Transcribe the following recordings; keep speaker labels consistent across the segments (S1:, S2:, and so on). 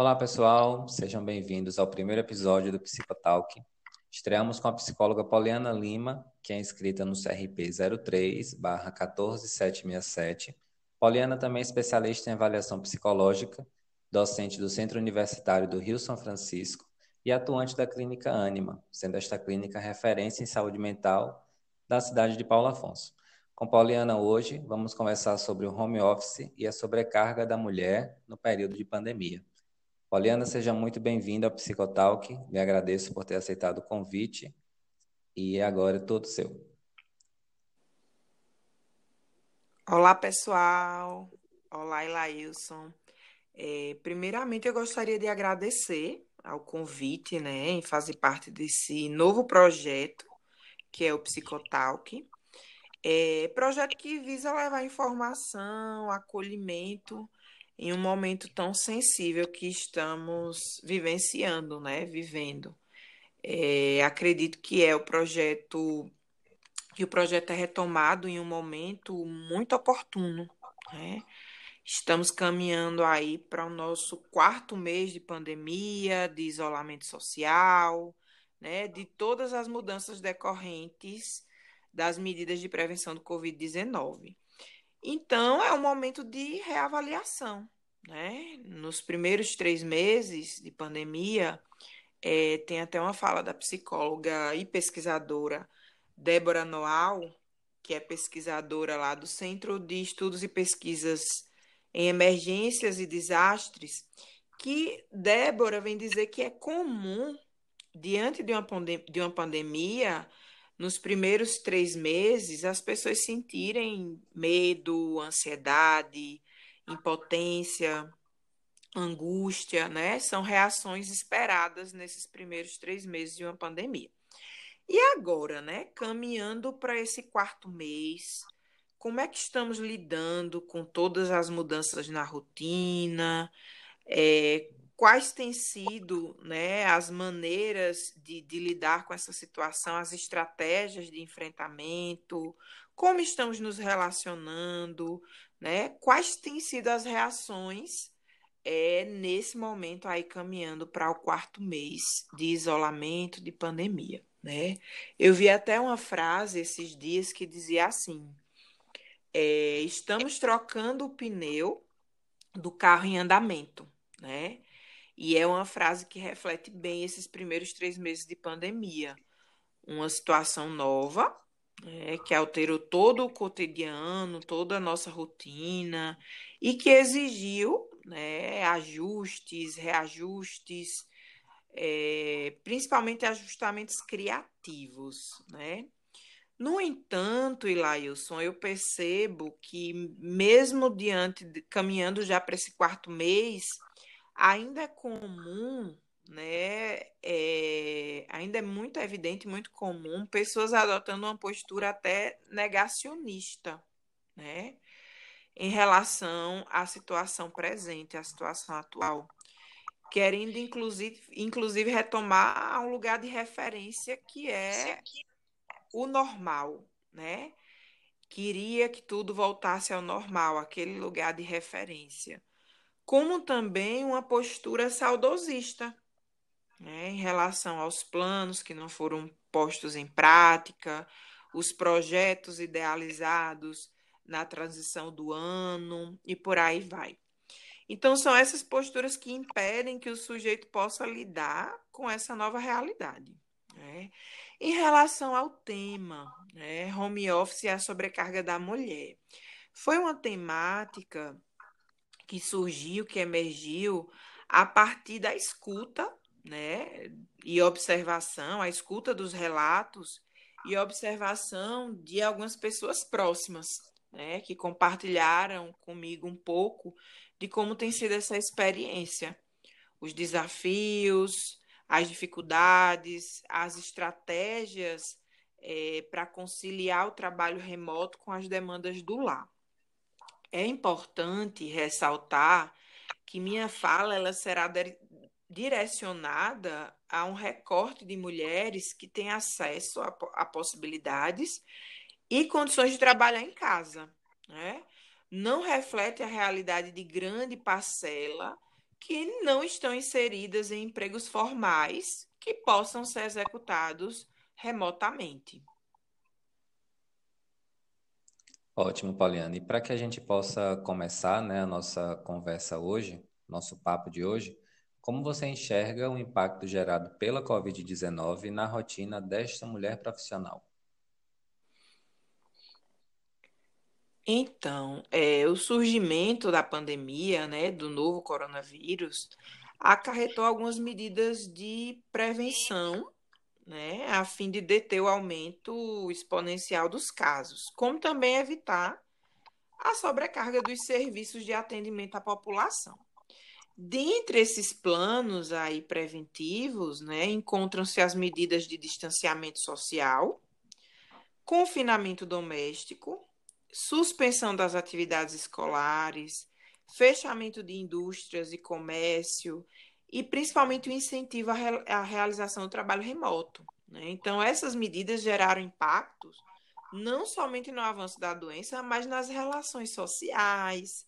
S1: Olá, pessoal, sejam bem-vindos ao primeiro episódio do Psicotalk. Estreamos com a psicóloga Poliana Lima, que é inscrita no CRP 03-14767. Poliana também é especialista em avaliação psicológica, docente do Centro Universitário do Rio São Francisco e atuante da Clínica Anima, sendo esta clínica referência em saúde mental da cidade de Paulo Afonso. Com Poliana hoje, vamos conversar sobre o home office e a sobrecarga da mulher no período de pandemia. Poliana, seja muito bem-vinda ao Psicotalk. Me agradeço por ter aceitado o convite e agora é todo seu.
S2: Olá, pessoal. Olá, Ilailson. É, primeiramente, eu gostaria de agradecer ao convite, né, em fazer parte desse novo projeto, que é o Psicotalk. É, projeto que visa levar informação, acolhimento em um momento tão sensível que estamos vivenciando, né? Vivendo. É, acredito que é o projeto que o projeto é retomado em um momento muito oportuno, né? Estamos caminhando aí para o nosso quarto mês de pandemia, de isolamento social, né, de todas as mudanças decorrentes das medidas de prevenção do Covid-19. Então, é um momento de reavaliação. Né? Nos primeiros três meses de pandemia, é, tem até uma fala da psicóloga e pesquisadora Débora Noal, que é pesquisadora lá do Centro de Estudos e Pesquisas em Emergências e Desastres, que Débora vem dizer que é comum, diante de uma, de uma pandemia, nos primeiros três meses, as pessoas sentirem medo, ansiedade, impotência, angústia, né? São reações esperadas nesses primeiros três meses de uma pandemia. E agora, né? Caminhando para esse quarto mês, como é que estamos lidando com todas as mudanças na rotina? É, quais têm sido né, as maneiras de, de, lidar com essa situação, as estratégias de enfrentamento, como estamos nos relacionando, né, quais têm sido as reações é, nesse momento aí caminhando para o quarto mês de isolamento, de pandemia. Né? Eu vi até uma frase esses dias que dizia assim: é, estamos trocando o pneu do carro em andamento, né? E é uma frase que reflete bem esses primeiros três meses de pandemia. Uma situação nova, é, que alterou todo o cotidiano, toda a nossa rotina, e que exigiu né, ajustes, reajustes, é, principalmente ajustamentos criativos. Né? No entanto, Ilailson, eu percebo que, mesmo diante, de, caminhando já para esse quarto mês, ainda é comum, né? É, ainda é muito evidente, muito comum, pessoas adotando uma postura até negacionista, né? Em relação à situação presente, à situação atual, querendo inclusive, inclusive retomar um lugar de referência que é o normal, né? Queria que tudo voltasse ao normal, aquele lugar de referência como também uma postura saudosista né, em relação aos planos que não foram postos em prática, os projetos idealizados na transição do ano e por aí vai. Então, são essas posturas que impedem que o sujeito possa lidar com essa nova realidade. Né? Em relação ao tema, né, home office e a sobrecarga da mulher, foi uma temática que surgiu, que emergiu a partir da escuta, né, e observação, a escuta dos relatos e observação de algumas pessoas próximas, né, que compartilharam comigo um pouco de como tem sido essa experiência, os desafios, as dificuldades, as estratégias é, para conciliar o trabalho remoto com as demandas do lar. É importante ressaltar que minha fala ela será direcionada a um recorte de mulheres que têm acesso a, a possibilidades e condições de trabalhar em casa. Né? Não reflete a realidade de grande parcela que não estão inseridas em empregos formais que possam ser executados remotamente.
S1: Ótimo, Pauliana. E para que a gente possa começar né, a nossa conversa hoje, nosso papo de hoje, como você enxerga o impacto gerado pela Covid-19 na rotina desta mulher profissional?
S2: Então, é, o surgimento da pandemia, né, do novo coronavírus, acarretou algumas medidas de prevenção, né, a fim de deter o aumento exponencial dos casos, como também evitar a sobrecarga dos serviços de atendimento à população. Dentre esses planos aí preventivos, né, encontram-se as medidas de distanciamento social, confinamento doméstico, suspensão das atividades escolares, fechamento de indústrias e comércio e principalmente o incentivo à, realização do trabalho remoto. Né? Então, essas medidas geraram impactos não somente no avanço da doença, mas nas relações sociais,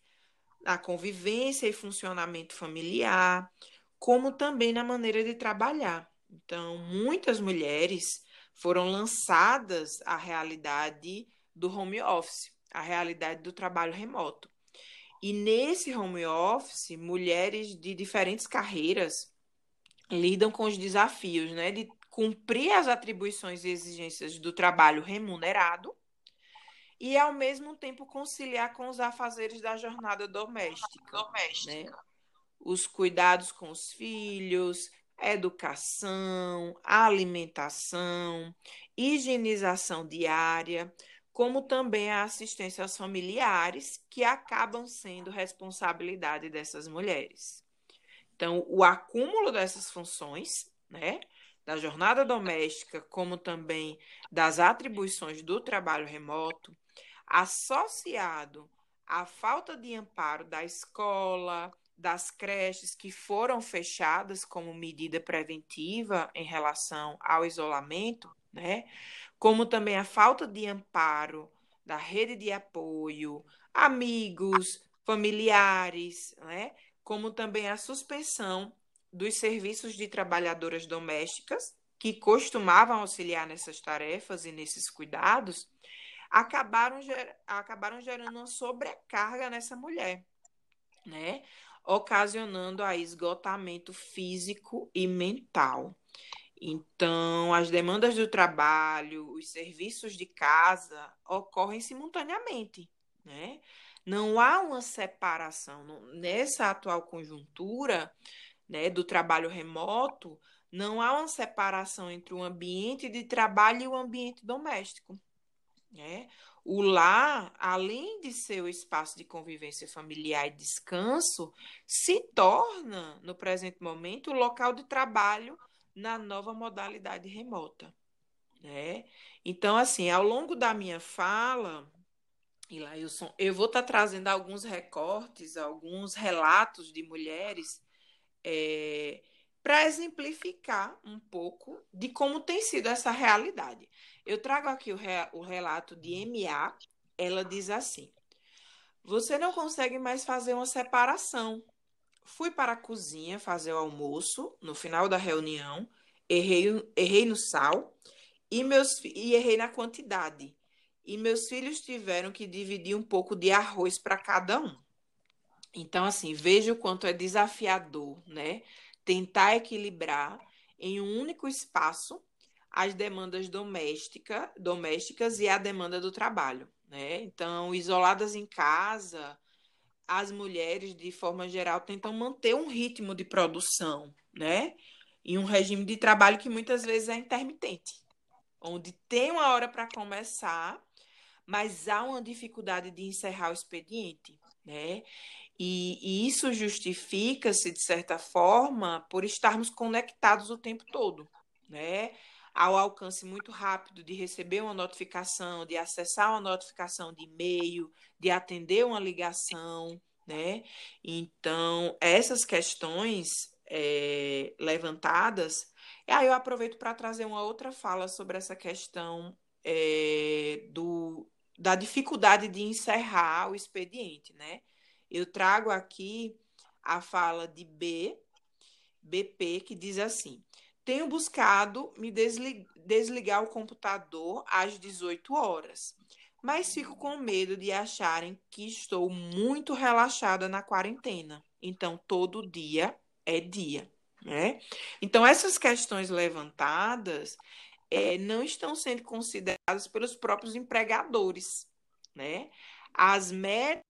S2: na convivência e funcionamento familiar, como também na maneira de trabalhar. Então, muitas mulheres foram lançadas à realidade do home office, a realidade do trabalho remoto. E nesse home office, mulheres de diferentes carreiras lidam com os desafios, né, de cumprir as atribuições e exigências do trabalho remunerado e ao mesmo tempo conciliar com os afazeres da jornada doméstica, doméstica. Né? Os cuidados com os filhos, educação, alimentação, higienização diária como também a assistência aos familiares, que acabam sendo responsabilidade dessas mulheres. Então, o acúmulo dessas funções, né, da jornada doméstica, como também das atribuições do trabalho remoto, associado à falta de amparo da escola, das creches que foram fechadas como medida preventiva em relação ao isolamento, né? como também a falta de amparo da rede de apoio, amigos, familiares, né? como também a suspensão dos serviços de trabalhadoras domésticas, que costumavam auxiliar nessas tarefas e nesses cuidados, acabaram, ger acabaram gerando uma sobrecarga nessa mulher, né? ocasionando a esgotamento físico e mental. Então, as demandas do trabalho, os serviços de casa ocorrem simultaneamente, né? Não há uma separação nessa atual conjuntura, né, do trabalho remoto, não há uma separação entre o ambiente de trabalho e o ambiente doméstico, né? O lar, além de ser o espaço de convivência familiar e descanso, se torna, no presente momento, o local de trabalho na nova modalidade remota. Né? Então, assim, ao longo da minha fala, Ilailson, eu vou estar tá trazendo alguns recortes, alguns relatos de mulheres é, para exemplificar um pouco de como tem sido essa realidade. Eu trago aqui o, re, o relato de MA, ela diz assim: Você não consegue mais fazer uma separação Fui para a cozinha fazer o almoço no final da reunião, errei, errei no sal e, meus, e errei na quantidade. E meus filhos tiveram que dividir um pouco de arroz para cada um. Então, assim, veja o quanto é desafiador, né? Tentar equilibrar em um único espaço as demandas doméstica, domésticas e a demanda do trabalho, né? Então, isoladas em casa, as mulheres, de forma geral, tentam manter um ritmo de produção, né? E um regime de trabalho que muitas vezes é intermitente, onde tem uma hora para começar, mas há uma dificuldade de encerrar o expediente, né? E, e isso justifica-se, de certa forma, por estarmos conectados o tempo todo, né? Ao alcance muito rápido de receber uma notificação, de acessar uma notificação de e-mail, de atender uma ligação, né? Então, essas questões é, levantadas, aí eu aproveito para trazer uma outra fala sobre essa questão é, do, da dificuldade de encerrar o expediente, né? Eu trago aqui a fala de B, BP, que diz assim: Tenho buscado me desligar o computador às 18 horas, mas fico com medo de acharem que estou muito relaxada na quarentena. Então, todo dia é dia. Né? Então, essas questões levantadas é, não estão sendo consideradas pelos próprios empregadores. Né? As metas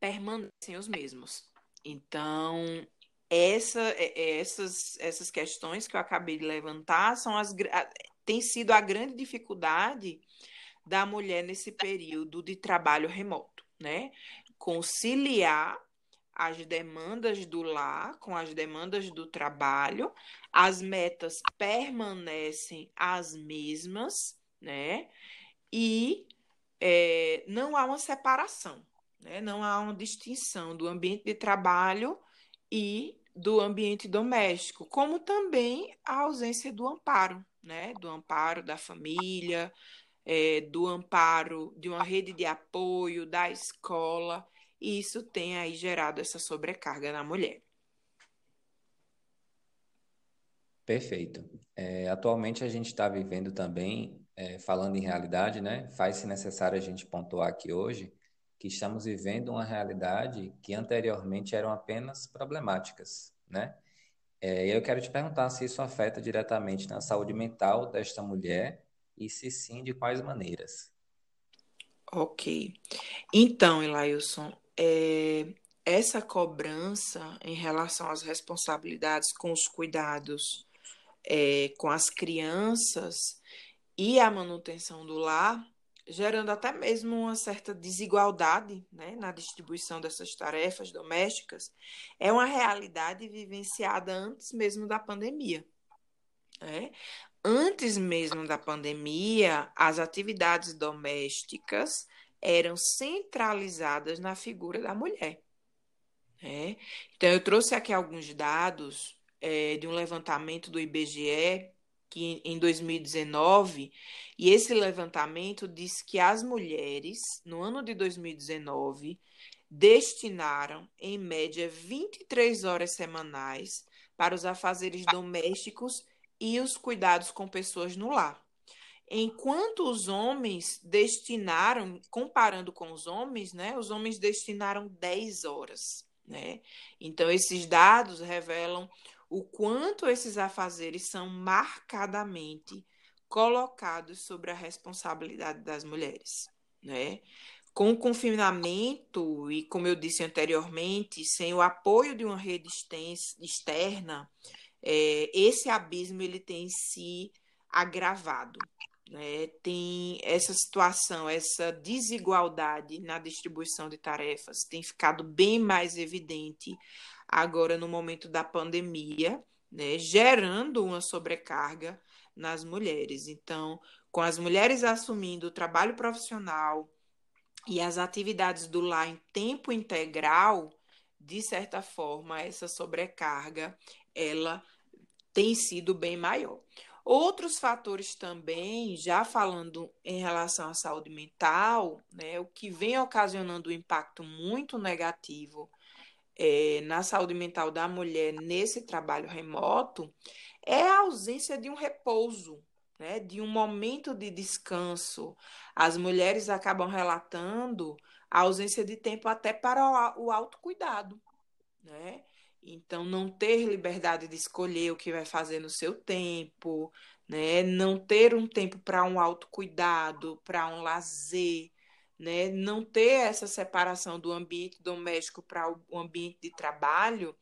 S2: permanecem os mesmos. Então, essa, é, essas, essas questões que eu acabei de levantar são as, tem sido a grande dificuldade da mulher nesse período de trabalho remoto, né? Conciliar as demandas do lar com as demandas do trabalho, as metas permanecem as mesmas, né? E é, não há uma separação, né? não há uma distinção do ambiente de trabalho e do ambiente doméstico, como também a ausência do amparo, né? do amparo da família, é, do amparo de uma rede de apoio, da escola, e isso tem aí gerado essa sobrecarga na mulher.
S1: Perfeito. É, atualmente a gente está vivendo também, é, falando em realidade, né? Faz-se necessário a gente pontuar aqui hoje que estamos vivendo uma realidade que anteriormente eram apenas problemáticas, né? É, eu quero te perguntar se isso afeta diretamente na saúde mental desta mulher e se sim, de quais maneiras.
S2: Ok. Então, Elailson, é, essa cobrança em relação às responsabilidades com os cuidados é, com as crianças e a manutenção do lar gerando até mesmo uma certa desigualdade né, na distribuição dessas tarefas domésticas, é uma realidade vivenciada antes mesmo da pandemia. Né? Antes mesmo da pandemia, as atividades domésticas eram centralizadas na figura da mulher. Né? Então, eu trouxe aqui alguns dados é, de um levantamento do IBGE que em 2019, e esse levantamento diz que as mulheres, no ano de 2019, destinaram, em média, 23 horas semanais para os afazeres domésticos e os cuidados com pessoas no lar. Enquanto os homens destinaram, comparando com os homens, né, os homens destinaram 10 horas. Né? Então, esses dados revelam o quanto esses afazeres são marcadamente colocados sobre a responsabilidade das mulheres, né? Com o confinamento e, como eu disse anteriormente, sem o apoio de uma rede externa, é, esse abismo ele tem se agravado. Né? Tem essa situação, essa desigualdade na distribuição de tarefas tem ficado bem mais evidente agora no momento da pandemia, né, gerando uma sobrecarga nas mulheres. Então, com as mulheres assumindo o trabalho profissional e as atividades do lar em tempo integral, de certa forma, essa sobrecarga ela tem sido bem maior. Outros fatores também, já falando em relação à saúde mental, né, o que vem ocasionando um impacto muito negativo é, na saúde mental da mulher nesse trabalho remoto é a ausência de um repouso, né, de um momento de descanso. As mulheres acabam relatando a ausência de tempo até para o autocuidado, né? Então, não ter liberdade de escolher o que vai fazer no seu tempo, né? Não ter um tempo para um autocuidado, para um lazer, né? Não ter essa separação do ambiente doméstico para o ambiente de trabalho,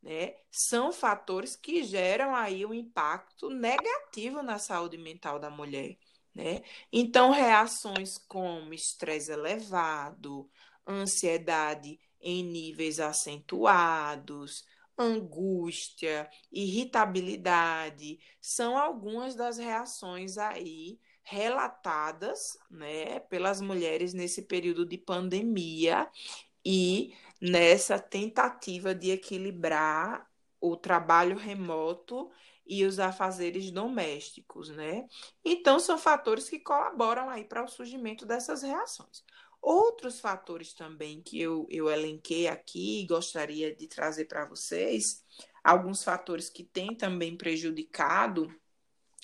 S2: né? São fatores que geram aí um impacto negativo na saúde mental da mulher, né? Então, reações como estresse elevado, ansiedade em níveis acentuados, angústia, irritabilidade, são algumas das reações aí relatadas né, pelas mulheres nesse período de pandemia e nessa tentativa de equilibrar o trabalho remoto e os afazeres domésticos, né? Então são fatores que colaboram aí para o surgimento dessas reações. Outros fatores também que eu, eu elenquei aqui e gostaria de trazer para vocês, alguns fatores que têm também prejudicado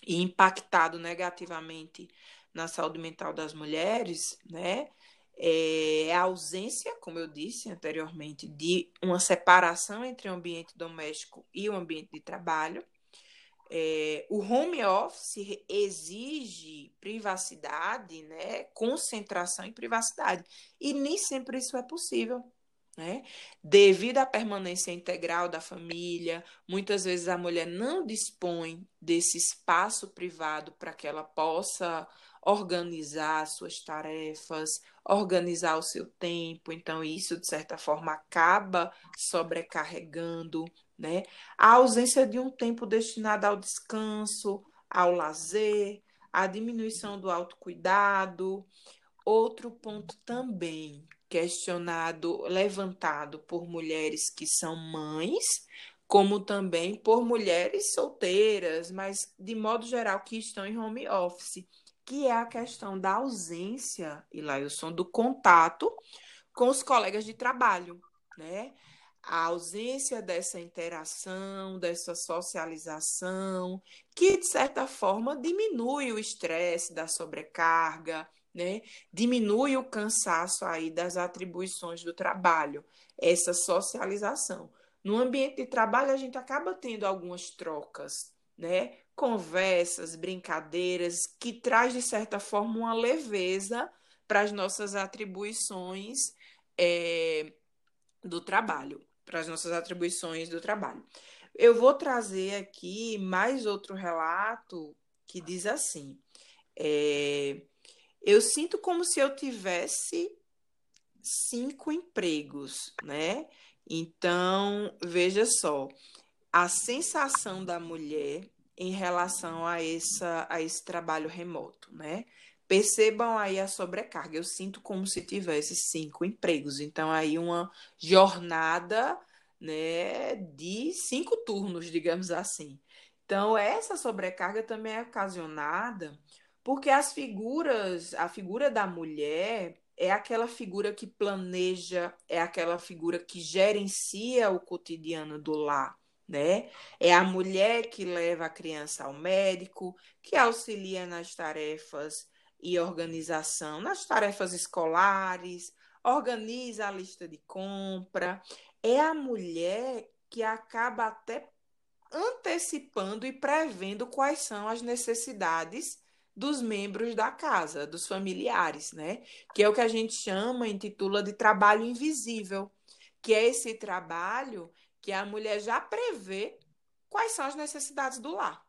S2: e impactado negativamente na saúde mental das mulheres, né? É a ausência, como eu disse anteriormente, de uma separação entre o ambiente doméstico e o ambiente de trabalho. É, o home office exige privacidade, né, concentração e privacidade, e nem sempre isso é possível. Né? Devido à permanência integral da família, muitas vezes a mulher não dispõe desse espaço privado para que ela possa organizar suas tarefas, organizar o seu tempo. Então, isso, de certa forma, acaba sobrecarregando. Né? A ausência de um tempo destinado ao descanso, ao lazer, a diminuição do autocuidado. Outro ponto também questionado, levantado por mulheres que são mães, como também por mulheres solteiras, mas de modo geral que estão em home office, que é a questão da ausência, Ilailson, do contato com os colegas de trabalho, né? A ausência dessa interação, dessa socialização, que de certa forma diminui o estresse da sobrecarga, né? Diminui o cansaço aí das atribuições do trabalho, essa socialização. No ambiente de trabalho, a gente acaba tendo algumas trocas, né? Conversas, brincadeiras, que traz, de certa forma, uma leveza para as nossas atribuições é, do trabalho, para as nossas atribuições do trabalho. Eu vou trazer aqui mais outro relato que diz assim: é, eu sinto como se eu tivesse cinco empregos, né? Então, veja só, a sensação da mulher em relação a, essa, a esse trabalho remoto, né? Percebam aí a sobrecarga. Eu sinto como se tivesse cinco empregos. Então, aí uma jornada né, de cinco turnos, digamos assim. Então, essa sobrecarga também é ocasionada porque as figuras, a figura da mulher é aquela figura que planeja, é aquela figura que gerencia o cotidiano do lar, né? É a mulher que leva a criança ao médico, que auxilia nas tarefas e organização, nas tarefas escolares, organiza a lista de compra. É a mulher que acaba até antecipando e prevendo quais são as necessidades dos membros da casa, dos familiares, né? Que é o que a gente chama, intitula de trabalho invisível, que é esse trabalho que a mulher já prevê quais são as necessidades do lar.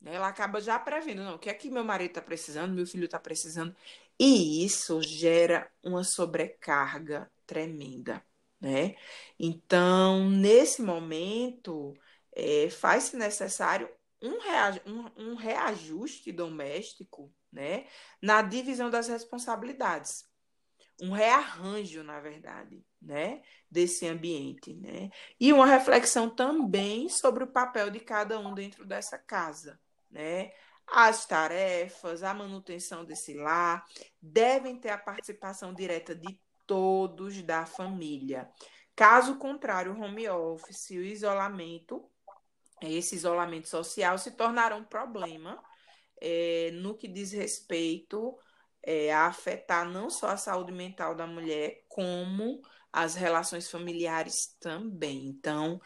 S2: Né? Ela acaba já prevendo, não, o que é que meu marido está precisando, meu filho está precisando. E isso gera uma sobrecarga tremenda, né? Então, nesse momento, é, faz-se necessário um, um, um reajuste doméstico né, na divisão das responsabilidades. Um rearranjo, na verdade, né, desse ambiente. Né? E uma reflexão também sobre o papel de cada um dentro dessa casa. Né? As tarefas, a manutenção desse lar devem ter a participação direta de todos da família. Caso contrário, o home office, o isolamento esse isolamento social se tornará um problema é, no que diz respeito é, a afetar não só a saúde mental da mulher, como as relações familiares também. Então,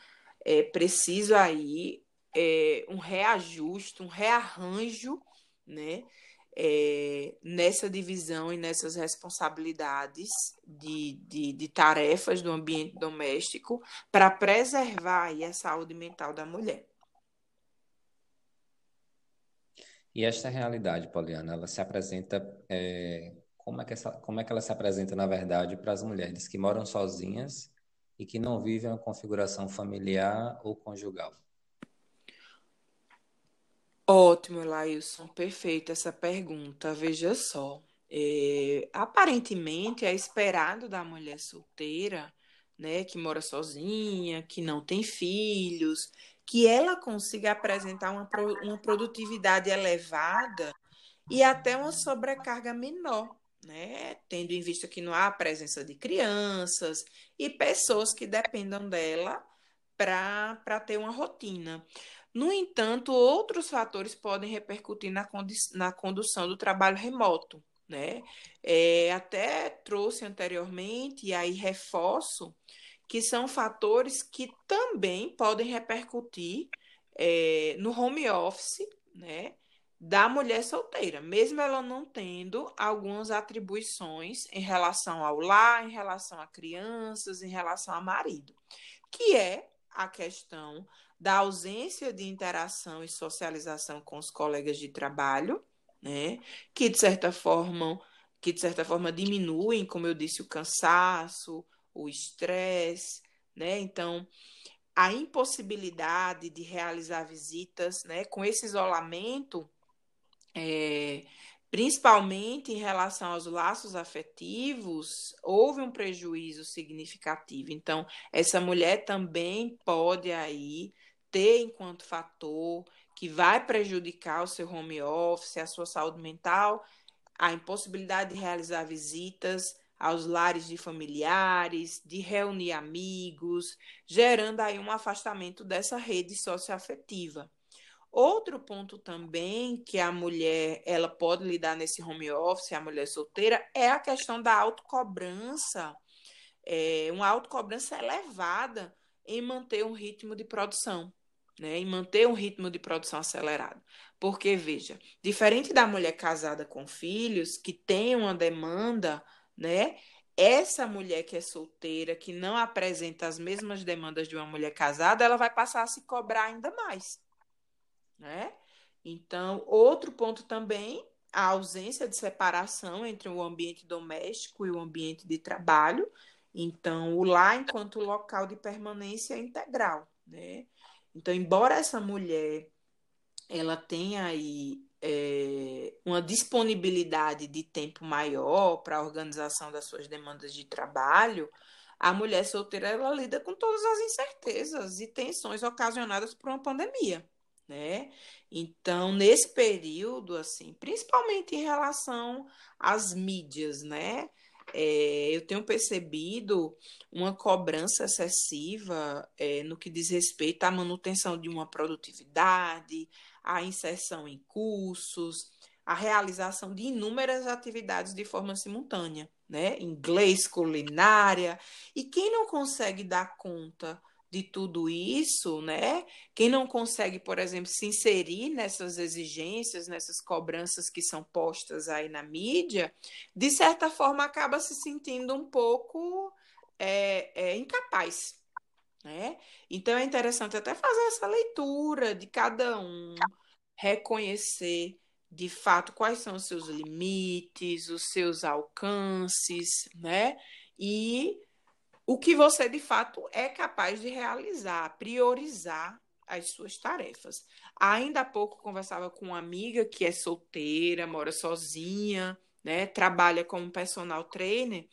S2: é preciso aí é, um reajuste, um rearranjo, né? É, nessa divisão e nessas responsabilidades de, de, de tarefas do ambiente doméstico para preservar aí a saúde mental da mulher.
S1: E esta realidade, Poliana, ela se apresenta é, como é que essa, como é que ela se apresenta na verdade para as mulheres que moram sozinhas e que não vivem uma configuração familiar ou conjugal?
S2: Ótimo, Lailson, perfeita essa pergunta. Veja só, é, aparentemente é esperado da mulher solteira, né, que mora sozinha, que não tem filhos, que ela consiga apresentar uma, uma produtividade elevada e até uma sobrecarga menor, né? Tendo em vista que não há presença de crianças e pessoas que dependam dela para ter uma rotina. No entanto, outros fatores podem repercutir na, na condução do trabalho remoto. Né? É, até trouxe anteriormente, e aí reforço, que são fatores que também podem repercutir é, no home office né, da mulher solteira, mesmo ela não tendo algumas atribuições em relação ao lar, em relação a crianças, em relação a marido, que é a questão da ausência de interação e socialização com os colegas de trabalho, né? Que de certa forma, que de certa forma diminuem, como eu disse, o cansaço, o estresse, né? Então, a impossibilidade de realizar visitas, né? Com esse isolamento, é, principalmente em relação aos laços afetivos, houve um prejuízo significativo. Então, essa mulher também pode aí ter enquanto fator que vai prejudicar o seu home office, a sua saúde mental, a impossibilidade de realizar visitas aos lares de familiares, de reunir amigos, gerando aí um afastamento dessa rede socioafetiva. Outro ponto também que a mulher ela pode lidar nesse home office, a mulher solteira, é a questão da autocobrança, é, uma autocobrança elevada em manter um ritmo de produção, né? Em manter um ritmo de produção acelerado. Porque, veja, diferente da mulher casada com filhos, que tem uma demanda, né? Essa mulher que é solteira, que não apresenta as mesmas demandas de uma mulher casada, ela vai passar a se cobrar ainda mais né? Então, outro ponto também, a ausência de separação entre o ambiente doméstico e o ambiente de trabalho. Então, o lar enquanto local de permanência integral, né? Então, embora essa mulher ela tenha aí é, uma disponibilidade de tempo maior para a organização das suas demandas de trabalho, a mulher solteira ela lida com todas as incertezas e tensões ocasionadas por uma pandemia né? Então, nesse período, assim, principalmente em relação às mídias, né? É, eu tenho percebido uma cobrança excessiva é, no que diz respeito à manutenção de uma produtividade, à inserção em cursos, à realização de inúmeras atividades de forma simultânea, né? Inglês, culinária. E quem não consegue dar conta de tudo isso, né? Quem não consegue, por exemplo, se inserir nessas exigências, nessas cobranças que são postas aí na mídia, de certa forma acaba se sentindo um pouco é, é, incapaz, né? Então é interessante até fazer essa leitura de cada um, reconhecer de fato quais são os seus limites, os seus alcances, né? E o que você de fato é capaz de realizar, priorizar as suas tarefas. Ainda há pouco conversava com uma amiga que é solteira, mora sozinha, né, trabalha como personal trainer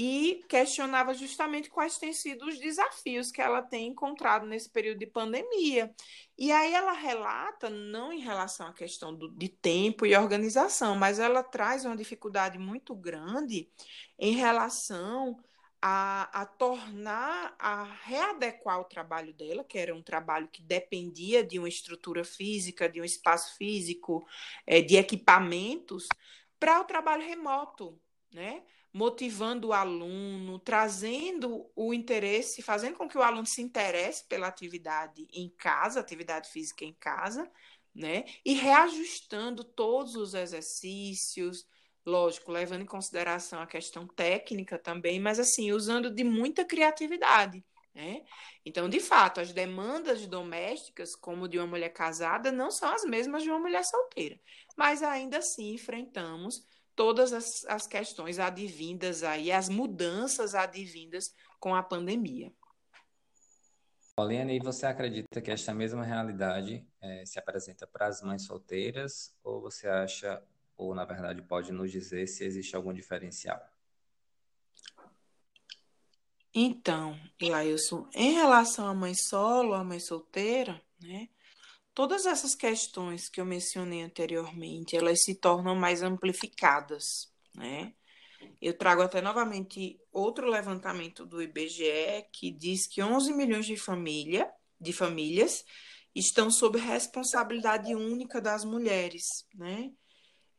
S2: e questionava justamente quais têm sido os desafios que ela tem encontrado nesse período de pandemia. E aí ela relata, não em relação à questão do, de tempo e organização, mas ela traz uma dificuldade muito grande em relação a, a tornar, a readequar o trabalho dela, que era um trabalho que dependia de uma estrutura física, de um espaço físico, é, de equipamentos, para o trabalho remoto, né? motivando o aluno, trazendo o interesse, fazendo com que o aluno se interesse pela atividade em casa, atividade física em casa, né? E reajustando todos os exercícios, lógico, levando em consideração a questão técnica também, mas assim, usando de muita criatividade. Né? Então, de fato, as demandas domésticas, como de uma mulher casada, não são as mesmas de uma mulher solteira. Mas ainda assim enfrentamos todas as, as questões advindas aí, as mudanças advindas com a pandemia.
S1: Pauliane, e você acredita que esta mesma realidade é, se apresenta para as mães solteiras ou você acha ou, na verdade, pode nos dizer se existe algum diferencial?
S2: Então, Ilailson, em relação à mãe solo, à mãe solteira, né? Todas essas questões que eu mencionei anteriormente, elas se tornam mais amplificadas, né? Eu trago até novamente outro levantamento do IBGE que diz que 11 milhões de, família, de famílias estão sob responsabilidade única das mulheres, né?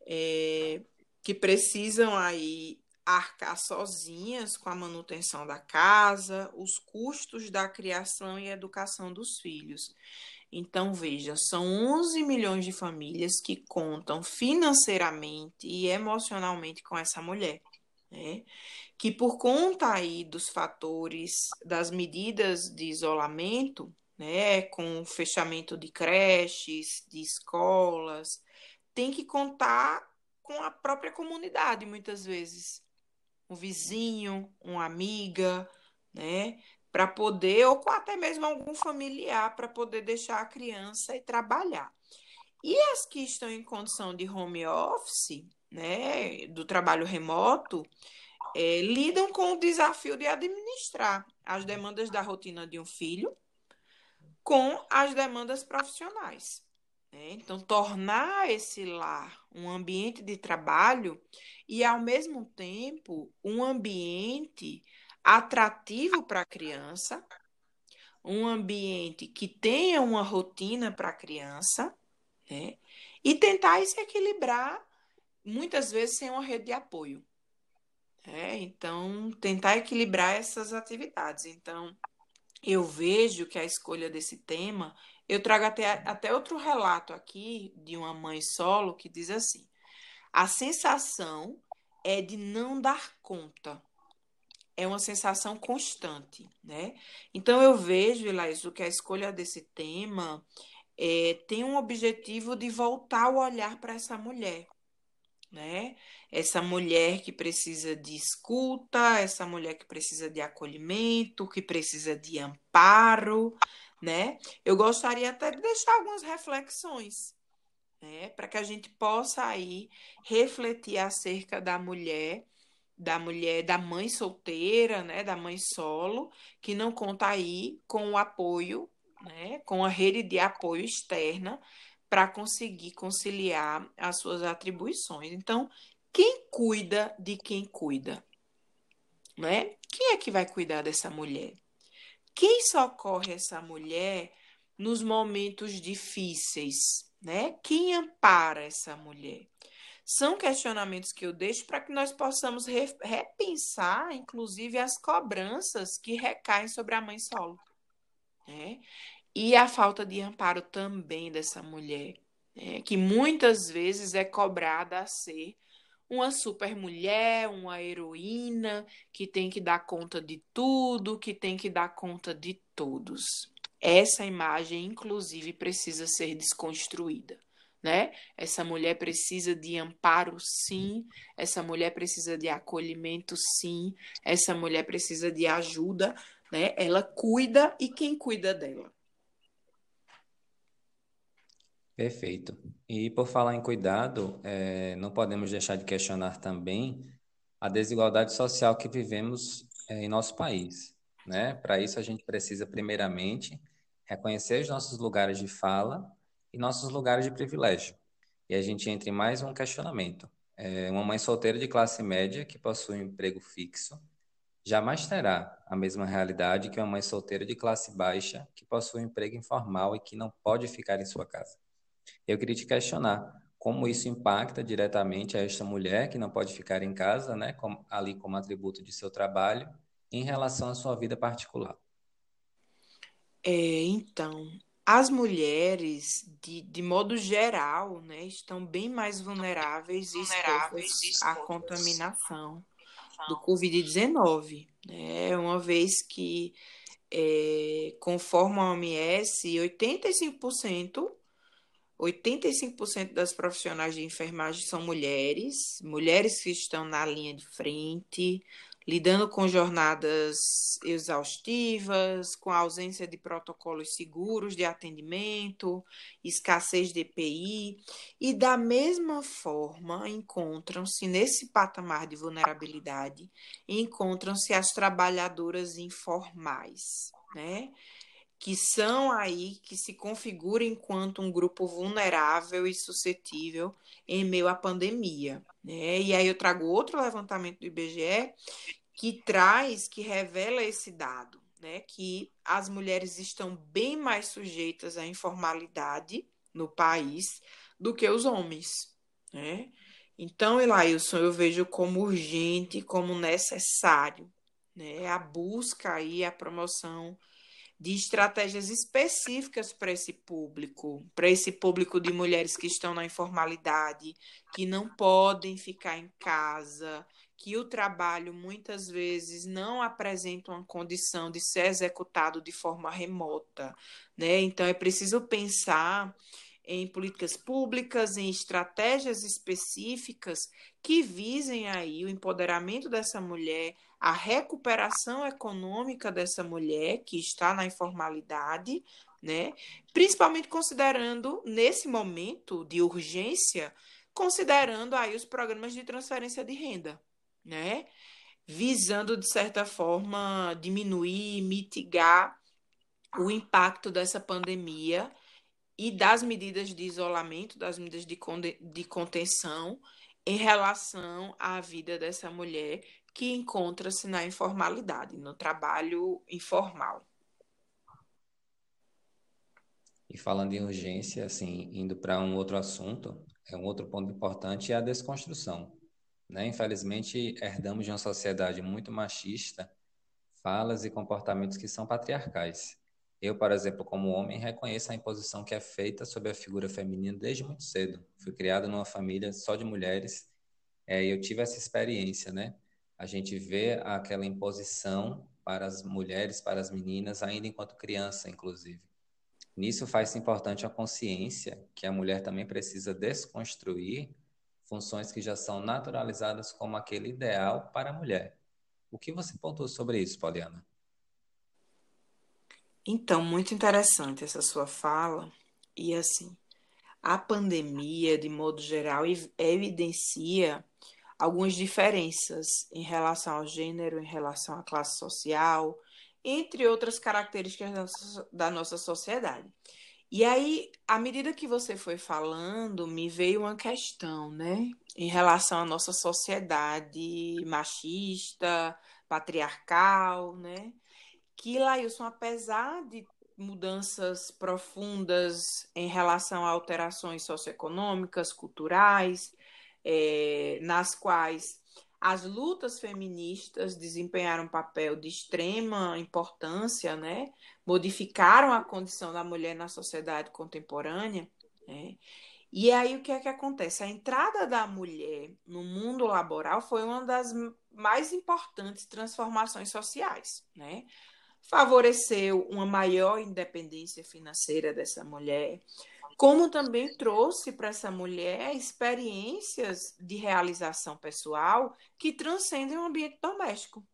S2: É, que precisam aí arcar sozinhas com a manutenção da casa, os custos da criação e educação dos filhos. Então, veja, são 11 milhões de famílias que contam financeiramente e emocionalmente com essa mulher, né? Que por conta aí dos fatores, das medidas de isolamento, né, com o fechamento de creches, de escolas, tem que contar com a própria comunidade muitas vezes. Um vizinho, uma amiga, né? para poder, ou até mesmo algum familiar, para poder deixar a criança e trabalhar. E as que estão em condição de home office, né, do trabalho remoto, é, lidam com o desafio de administrar as demandas da rotina de um filho com as demandas profissionais. Né? Então, tornar esse lar um ambiente de trabalho e, ao mesmo tempo, um ambiente atrativo para a criança, um ambiente que tenha uma rotina para a criança, né? E tentar se equilibrar, muitas vezes sem uma rede de apoio. Né? Então, tentar equilibrar essas atividades. Então, eu vejo que a escolha desse tema, eu trago até, até outro relato aqui de uma mãe solo que diz assim: a sensação é de não dar conta é uma sensação constante, né? Então eu vejo, Elaiso, que a escolha desse tema é, tem um objetivo de voltar o olhar para essa mulher, né? Essa mulher que precisa de escuta, essa mulher que precisa de acolhimento, que precisa de amparo, né? Eu gostaria até de deixar algumas reflexões, né? Para que a gente possa aí refletir acerca da mulher da mulher, da mãe solteira, né, da mãe solo, que não conta aí com o apoio, né, com a rede de apoio externa para conseguir conciliar as suas atribuições. Então, quem cuida de quem cuida? Né? Quem é que vai cuidar dessa mulher? Quem socorre essa mulher nos momentos difíceis, né? Quem ampara essa mulher? São questionamentos que eu deixo para que nós possamos re repensar, inclusive, as cobranças que recaem sobre a mãe solo. Né? E a falta de amparo também dessa mulher, né? que muitas vezes é cobrada a ser uma super mulher, uma heroína, que tem que dar conta de tudo, que tem que dar conta de todos. Essa imagem, inclusive, precisa ser desconstruída né? Essa mulher precisa de amparo, sim. Essa mulher precisa de acolhimento, sim. Essa mulher precisa de ajuda, né? Ela cuida e quem cuida dela.
S1: Perfeito. E por falar em cuidado, é, não podemos deixar de questionar também a desigualdade social que vivemos é, em nosso país. Né? Para isso, a gente precisa, primeiramente, reconhecer os nossos lugares de fala e nossos lugares de privilégio. E a gente entra em mais um questionamento. É, uma mãe solteira de classe média que possui um emprego fixo jamais terá a mesma realidade que uma mãe solteira de classe baixa que possui um emprego informal e que não pode ficar em sua casa. Eu queria te questionar como isso impacta diretamente a esta mulher que não pode ficar em casa, né, como, ali como atributo de seu trabalho, em relação à sua vida particular.
S2: É, então, as mulheres, de, de modo geral, né, estão bem mais vulneráveis, vulneráveis expostas à contaminação do Covid-19. Né? Uma vez que, é, conforme a OMS, 85%, 85% das profissionais de enfermagem são mulheres, mulheres que estão na linha de frente, lidando com jornadas exaustivas, com a ausência de protocolos seguros de atendimento, escassez de EPI, e da mesma forma encontram-se nesse patamar de vulnerabilidade, encontram-se as trabalhadoras informais, né? Que são aí, que se configuram enquanto um grupo vulnerável e suscetível em meio à pandemia. Né? E aí eu trago outro levantamento do IBGE que traz, que revela esse dado, né? que as mulheres estão bem mais sujeitas à informalidade no país do que os homens. Né? Então, Elailson, eu vejo como urgente, como necessário né? a busca e a promoção de estratégias específicas para esse público, para esse público de mulheres que estão na informalidade, que não podem ficar em casa, que o trabalho muitas vezes não apresenta uma condição de ser executado de forma remota, né? Então é preciso pensar em políticas públicas, em estratégias específicas que visem aí o empoderamento dessa mulher, a recuperação econômica dessa mulher que está na informalidade, né? Principalmente considerando nesse momento de urgência, considerando aí os programas de transferência de renda, né? Visando de certa forma diminuir, mitigar o impacto dessa pandemia e das medidas de isolamento, das medidas de, de contenção em relação à vida dessa mulher que encontra-se na informalidade, no trabalho informal.
S1: E falando em urgência, assim, indo para um outro assunto, é um outro ponto importante é a desconstrução. Né? Infelizmente, herdamos de uma sociedade muito machista falas e comportamentos que são patriarcais. Eu, por exemplo, como homem, reconheço a imposição que é feita sobre a figura feminina desde muito cedo. Fui criado numa família só de mulheres é, e eu tive essa experiência, né? a gente vê aquela imposição para as mulheres, para as meninas, ainda enquanto criança, inclusive. Nisso faz-se importante a consciência que a mulher também precisa desconstruir funções que já são naturalizadas como aquele ideal para a mulher. O que você pontuou sobre isso, Poliana?
S2: Então, muito interessante essa sua fala. E assim, a pandemia, de modo geral, evidencia algumas diferenças em relação ao gênero, em relação à classe social, entre outras características da nossa, da nossa sociedade. E aí, à medida que você foi falando, me veio uma questão, né, em relação à nossa sociedade machista, patriarcal, né, que Lailson, apesar de mudanças profundas em relação a alterações socioeconômicas, culturais, é, nas quais as lutas feministas desempenharam um papel de extrema importância, né? modificaram a condição da mulher na sociedade contemporânea. Né? E aí o que é que acontece? A entrada da mulher no mundo laboral foi uma das mais importantes transformações sociais. Né? Favoreceu uma maior independência financeira dessa mulher, como também trouxe para essa mulher experiências de realização pessoal que transcendem o ambiente doméstico.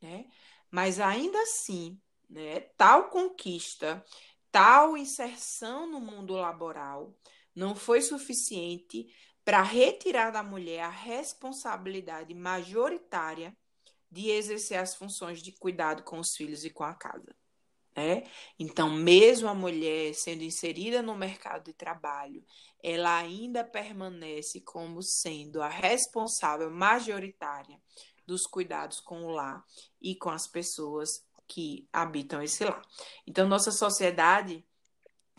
S2: Né? Mas ainda assim, né, tal conquista, tal inserção no mundo laboral não foi suficiente para retirar da mulher a responsabilidade majoritária de exercer as funções de cuidado com os filhos e com a casa. Né? Então, mesmo a mulher sendo inserida no mercado de trabalho, ela ainda permanece como sendo a responsável majoritária dos cuidados com o lar e com as pessoas que habitam esse lar. Então, nossa sociedade,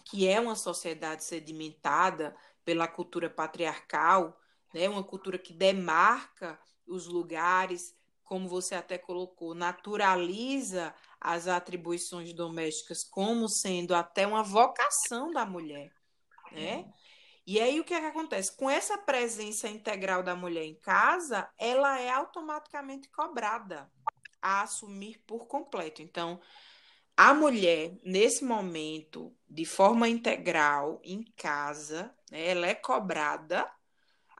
S2: que é uma sociedade sedimentada pela cultura patriarcal, né, uma cultura que demarca os lugares, como você até colocou, naturaliza as atribuições domésticas como sendo até uma vocação da mulher, né? E aí o que, é que acontece? Com essa presença integral da mulher em casa, ela é automaticamente cobrada a assumir por completo. Então, a mulher, nesse momento, de forma integral, em casa, né, ela é cobrada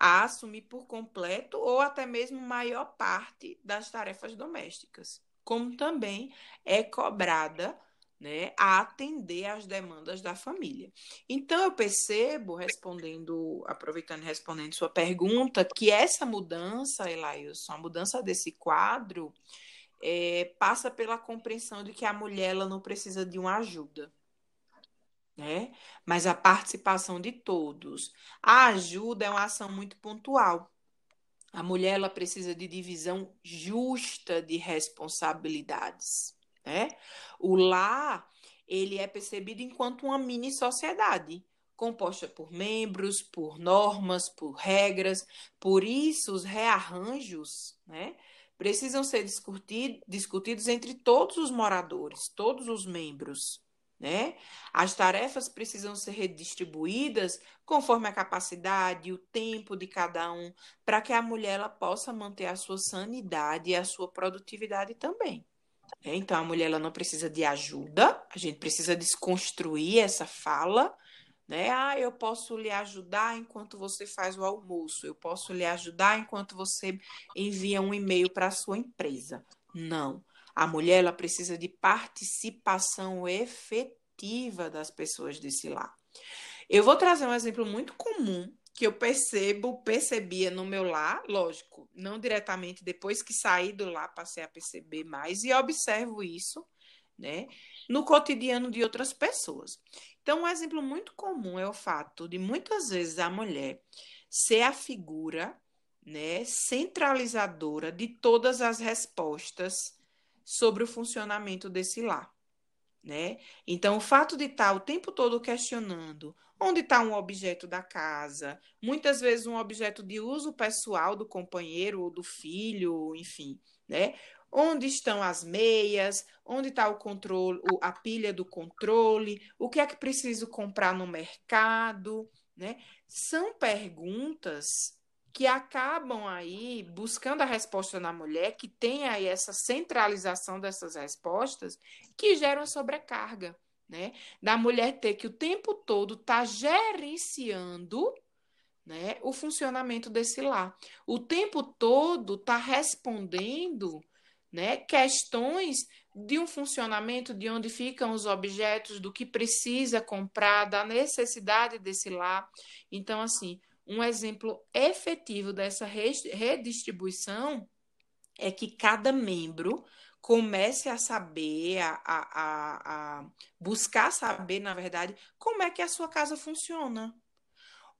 S2: a assumir por completo ou até mesmo maior parte das tarefas domésticas como também é cobrada né, a atender às demandas da família. Então, eu percebo, respondendo, aproveitando e respondendo sua pergunta, que essa mudança, Elailson, a mudança desse quadro, é, passa pela compreensão de que a mulher ela não precisa de uma ajuda. Né? Mas a participação de todos. A ajuda é uma ação muito pontual. A mulher ela precisa de divisão justa de responsabilidades. Né? O lar ele é percebido enquanto uma mini sociedade composta por membros, por normas, por regras. Por isso, os rearranjos né, precisam ser discutidos entre todos os moradores, todos os membros. Né? As tarefas precisam ser redistribuídas conforme a capacidade e o tempo de cada um, para que a mulher ela possa manter a sua sanidade e a sua produtividade também. Né? Então, a mulher ela não precisa de ajuda, a gente precisa desconstruir essa fala né? Ah, eu posso lhe ajudar enquanto você faz o almoço, eu posso lhe ajudar enquanto você envia um e-mail para a sua empresa. Não. A mulher ela precisa de participação efetiva das pessoas desse lar. Eu vou trazer um exemplo muito comum que eu percebo, percebia no meu lar, lógico, não diretamente, depois que saí do lar, passei a perceber mais e observo isso, né, no cotidiano de outras pessoas. Então, um exemplo muito comum é o fato de muitas vezes a mulher ser a figura né, centralizadora de todas as respostas sobre o funcionamento desse lar. Né? Então, o fato de estar o tempo todo questionando onde está um objeto da casa, muitas vezes um objeto de uso pessoal do companheiro ou do filho, enfim, né? Onde estão as meias? Onde está o controle, a pilha do controle? O que é que preciso comprar no mercado? Né? São perguntas que acabam aí buscando a resposta na mulher, que tem aí essa centralização dessas respostas, que geram sobrecarga, né? Da mulher ter que o tempo todo estar tá gerenciando né, o funcionamento desse lar. O tempo todo está respondendo né? Questões de um funcionamento de onde ficam os objetos, do que precisa comprar, da necessidade desse lar. Então, assim, um exemplo efetivo dessa redistribuição é que cada membro comece a saber, a, a, a, buscar saber, na verdade, como é que a sua casa funciona.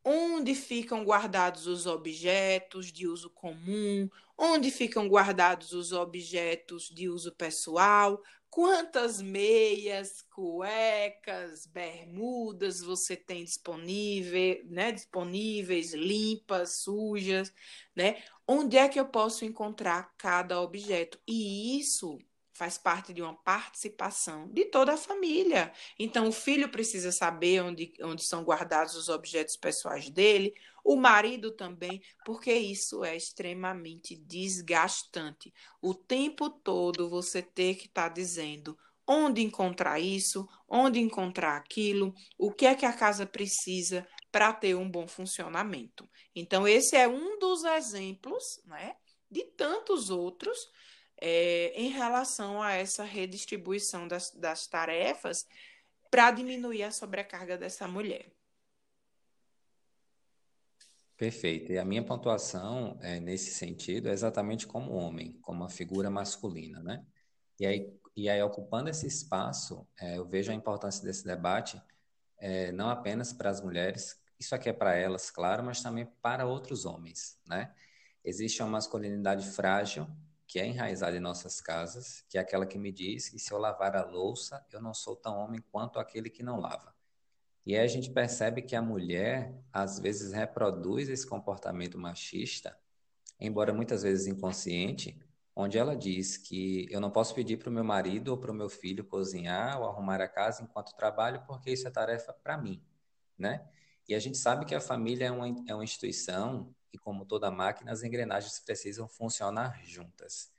S2: Onde ficam guardados os objetos de uso comum, onde ficam guardados os objetos de uso pessoal, quantas meias, cuecas, bermudas você tem disponível, né, disponíveis, limpas, sujas, né? Onde é que eu posso encontrar cada objeto? E isso faz parte de uma participação de toda a família. Então, o filho precisa saber onde, onde são guardados os objetos pessoais dele, o marido também, porque isso é extremamente desgastante. O tempo todo você ter que estar tá dizendo onde encontrar isso, onde encontrar aquilo, o que é que a casa precisa para ter um bom funcionamento. Então, esse é um dos exemplos, né, de tantos outros é, em relação a essa redistribuição das, das tarefas para diminuir a sobrecarga dessa mulher.
S1: Perfeito. E a minha pontuação é, nesse sentido é exatamente como homem, como uma figura masculina, né? E aí, e aí ocupando esse espaço, é, eu vejo a importância desse debate é, não apenas para as mulheres, isso aqui é para elas, claro, mas também para outros homens, né? Existe uma masculinidade frágil que é enraizada em nossas casas, que é aquela que me diz que se eu lavar a louça, eu não sou tão homem quanto aquele que não lava. E aí a gente percebe que a mulher, às vezes, reproduz esse comportamento machista, embora muitas vezes inconsciente, onde ela diz que eu não posso pedir para o meu marido ou para o meu filho cozinhar ou arrumar a casa enquanto trabalho, porque isso é tarefa para mim, né? E a gente sabe que a família é uma, é uma instituição e como toda máquina, as engrenagens precisam funcionar juntas.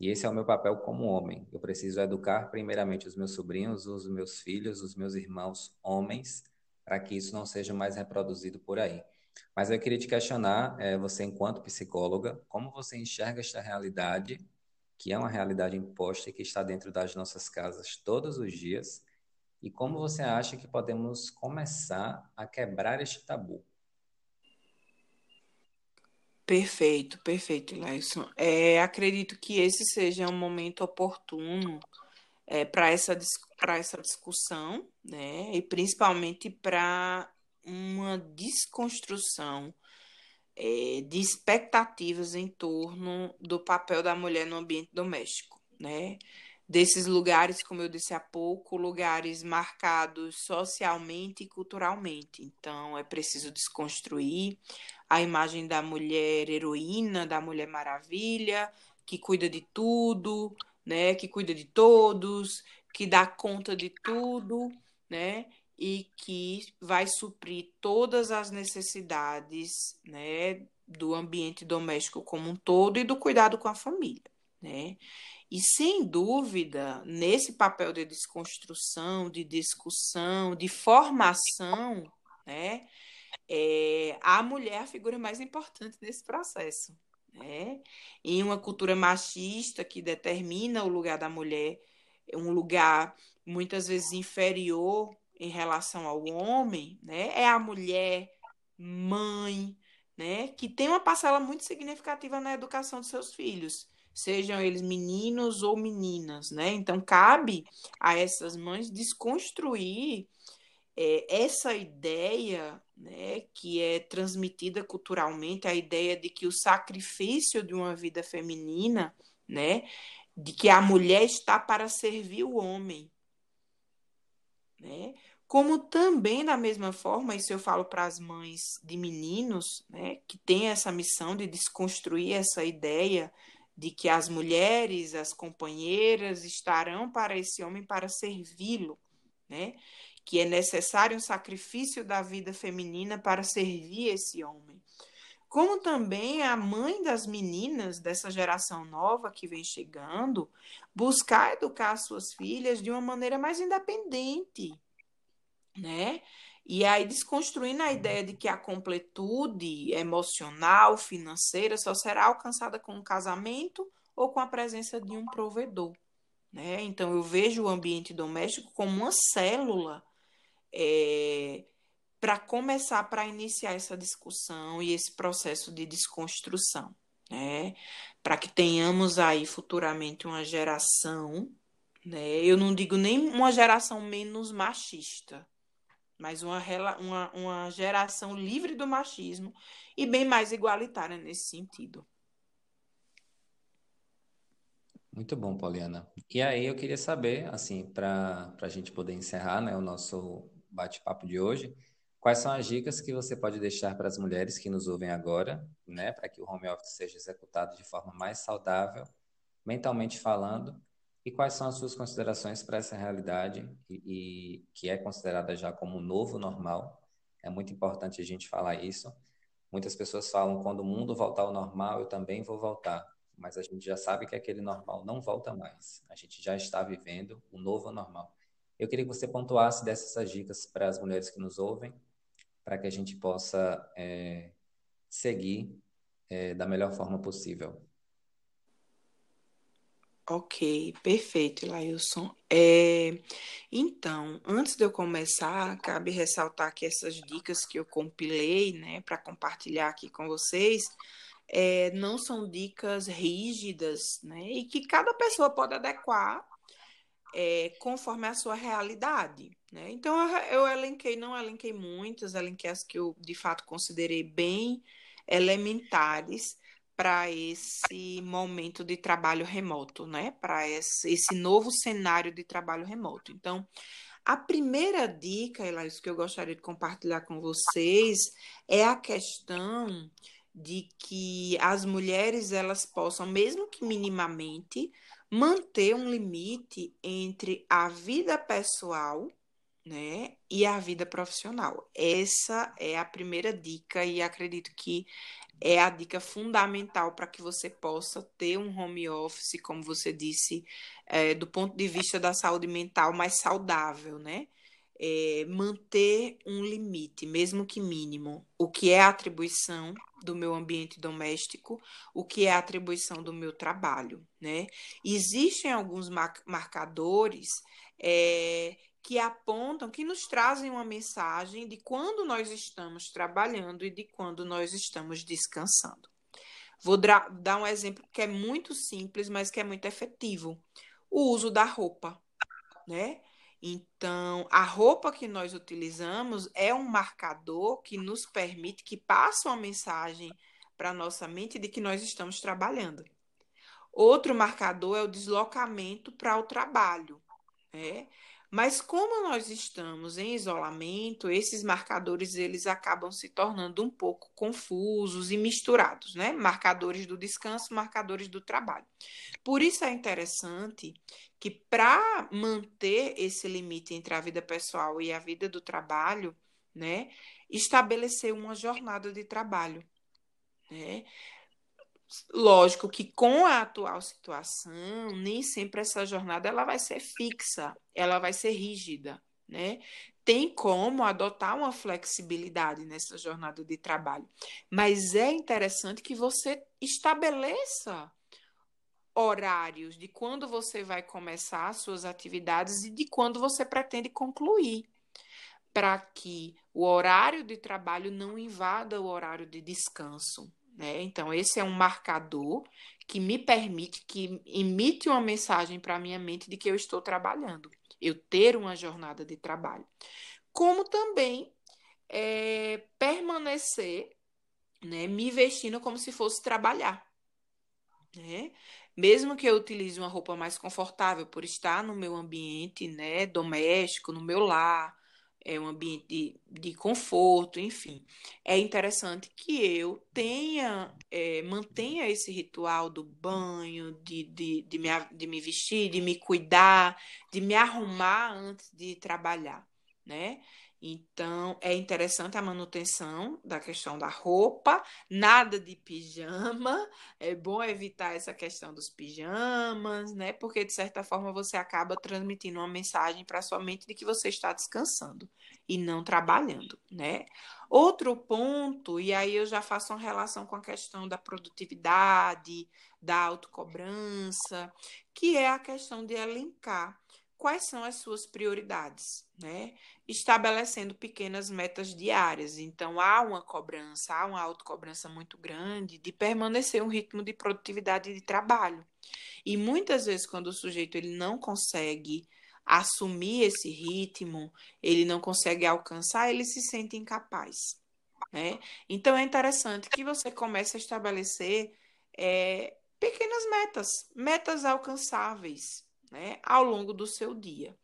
S1: E esse é o meu papel como homem. Eu preciso educar primeiramente os meus sobrinhos, os meus filhos, os meus irmãos homens, para que isso não seja mais reproduzido por aí. Mas eu queria te questionar, é, você enquanto psicóloga, como você enxerga esta realidade, que é uma realidade imposta e que está dentro das nossas casas todos os dias, e como você acha que podemos começar a quebrar este tabu?
S2: Perfeito, perfeito, Leison. É, acredito que esse seja um momento oportuno é, para essa, essa discussão, né? E principalmente para uma desconstrução é, de expectativas em torno do papel da mulher no ambiente doméstico, né? Desses lugares, como eu disse há pouco, lugares marcados socialmente e culturalmente. Então, é preciso desconstruir a imagem da mulher heroína, da mulher maravilha, que cuida de tudo, né? Que cuida de todos, que dá conta de tudo, né? e que vai suprir todas as necessidades né, do ambiente doméstico como um todo e do cuidado com a família. Né? E sem dúvida, nesse papel de desconstrução, de discussão, de formação, né, é, a mulher é a figura mais importante nesse processo. Né? Em uma cultura machista que determina o lugar da mulher, um lugar muitas vezes inferior em relação ao homem, né, é a mulher, mãe, né, que tem uma parcela muito significativa na educação de seus filhos, sejam eles meninos ou meninas, né? Então cabe a essas mães desconstruir é, essa ideia, né, que é transmitida culturalmente, a ideia de que o sacrifício de uma vida feminina, né, de que a mulher está para servir o homem, né? Como também, da mesma forma, isso eu falo para as mães de meninos, né, que têm essa missão de desconstruir essa ideia de que as mulheres, as companheiras, estarão para esse homem para servi-lo, né? Que é necessário um sacrifício da vida feminina para servir esse homem. Como também a mãe das meninas dessa geração nova que vem chegando, buscar educar suas filhas de uma maneira mais independente, né? E aí desconstruindo a ideia de que a completude emocional, financeira só será alcançada com um casamento ou com a presença de um provedor, né? Então eu vejo o ambiente doméstico como uma célula é, para começar, para iniciar essa discussão e esse processo de desconstrução, né? Para que tenhamos aí futuramente uma geração, né? Eu não digo nem uma geração menos machista, mas uma, uma, uma geração livre do machismo e bem mais igualitária nesse sentido.
S1: Muito bom, Poliana. E aí eu queria saber, assim, para a gente poder encerrar né, o nosso bate-papo de hoje, quais são as dicas que você pode deixar para as mulheres que nos ouvem agora, né, para que o home office seja executado de forma mais saudável, mentalmente falando, e quais são as suas considerações para essa realidade e, e, que é considerada já como novo normal? É muito importante a gente falar isso. Muitas pessoas falam quando o mundo voltar ao normal, eu também vou voltar, mas a gente já sabe que aquele normal não volta mais. A gente já está vivendo o novo normal. Eu queria que você pontuasse dessas dicas para as mulheres que nos ouvem, para que a gente possa é, seguir é, da melhor forma possível.
S2: Ok, perfeito, Lailson. É, então, antes de eu começar, cabe ressaltar que essas dicas que eu compilei, né, para compartilhar aqui com vocês, é, não são dicas rígidas, né, e que cada pessoa pode adequar é, conforme a sua realidade, né. Então, eu, eu elenquei, não elenquei muitas, elenquei as que eu, de fato, considerei bem elementares, para esse momento de trabalho remoto, né? Para esse, esse novo cenário de trabalho remoto. Então, a primeira dica, Elaís, que eu gostaria de compartilhar com vocês é a questão de que as mulheres elas possam, mesmo que minimamente, manter um limite entre a vida pessoal, né, e a vida profissional. Essa é a primeira dica e acredito que é a dica fundamental para que você possa ter um home office, como você disse, é, do ponto de vista da saúde mental mais saudável, né? É, manter um limite, mesmo que mínimo, o que é atribuição do meu ambiente doméstico, o que é atribuição do meu trabalho, né? Existem alguns marcadores é, que apontam, que nos trazem uma mensagem de quando nós estamos trabalhando e de quando nós estamos descansando. Vou dar um exemplo que é muito simples, mas que é muito efetivo. O uso da roupa, né? Então, a roupa que nós utilizamos é um marcador que nos permite, que passa uma mensagem para a nossa mente de que nós estamos trabalhando. Outro marcador é o deslocamento para o trabalho. Né? Mas como nós estamos em isolamento, esses marcadores eles acabam se tornando um pouco confusos e misturados, né? Marcadores do descanso, marcadores do trabalho. Por isso é interessante que para manter esse limite entre a vida pessoal e a vida do trabalho, né, estabelecer uma jornada de trabalho, né? Lógico que com a atual situação, nem sempre essa jornada ela vai ser fixa, ela vai ser rígida, né? Tem como adotar uma flexibilidade nessa jornada de trabalho, mas é interessante que você estabeleça horários de quando você vai começar as suas atividades e de quando você pretende concluir, para que o horário de trabalho não invada o horário de descanso, né? Então, esse é um marcador que me permite, que emite uma mensagem para a minha mente de que eu estou trabalhando, eu ter uma jornada de trabalho. Como também é, permanecer né, me vestindo como se fosse trabalhar. Né? Mesmo que eu utilize uma roupa mais confortável por estar no meu ambiente né, doméstico, no meu lar, é um ambiente de, de conforto, enfim. É interessante que eu tenha, é, mantenha esse ritual do banho, de, de, de, me, de me vestir, de me cuidar, de me arrumar antes de trabalhar, né? Então, é interessante a manutenção da questão da roupa, nada de pijama. É bom evitar essa questão dos pijamas, né? Porque, de certa forma, você acaba transmitindo uma mensagem para sua mente de que você está descansando e não trabalhando, né? Outro ponto, e aí eu já faço uma relação com a questão da produtividade, da autocobrança, que é a questão de elencar quais são as suas prioridades, né? Estabelecendo pequenas metas diárias. Então, há uma cobrança, há uma autocobrança muito grande de permanecer um ritmo de produtividade de trabalho. E muitas vezes, quando o sujeito ele não consegue assumir esse ritmo, ele não consegue alcançar, ele se sente incapaz. Né? Então, é interessante que você comece a estabelecer é, pequenas metas, metas alcançáveis né, ao longo do seu dia.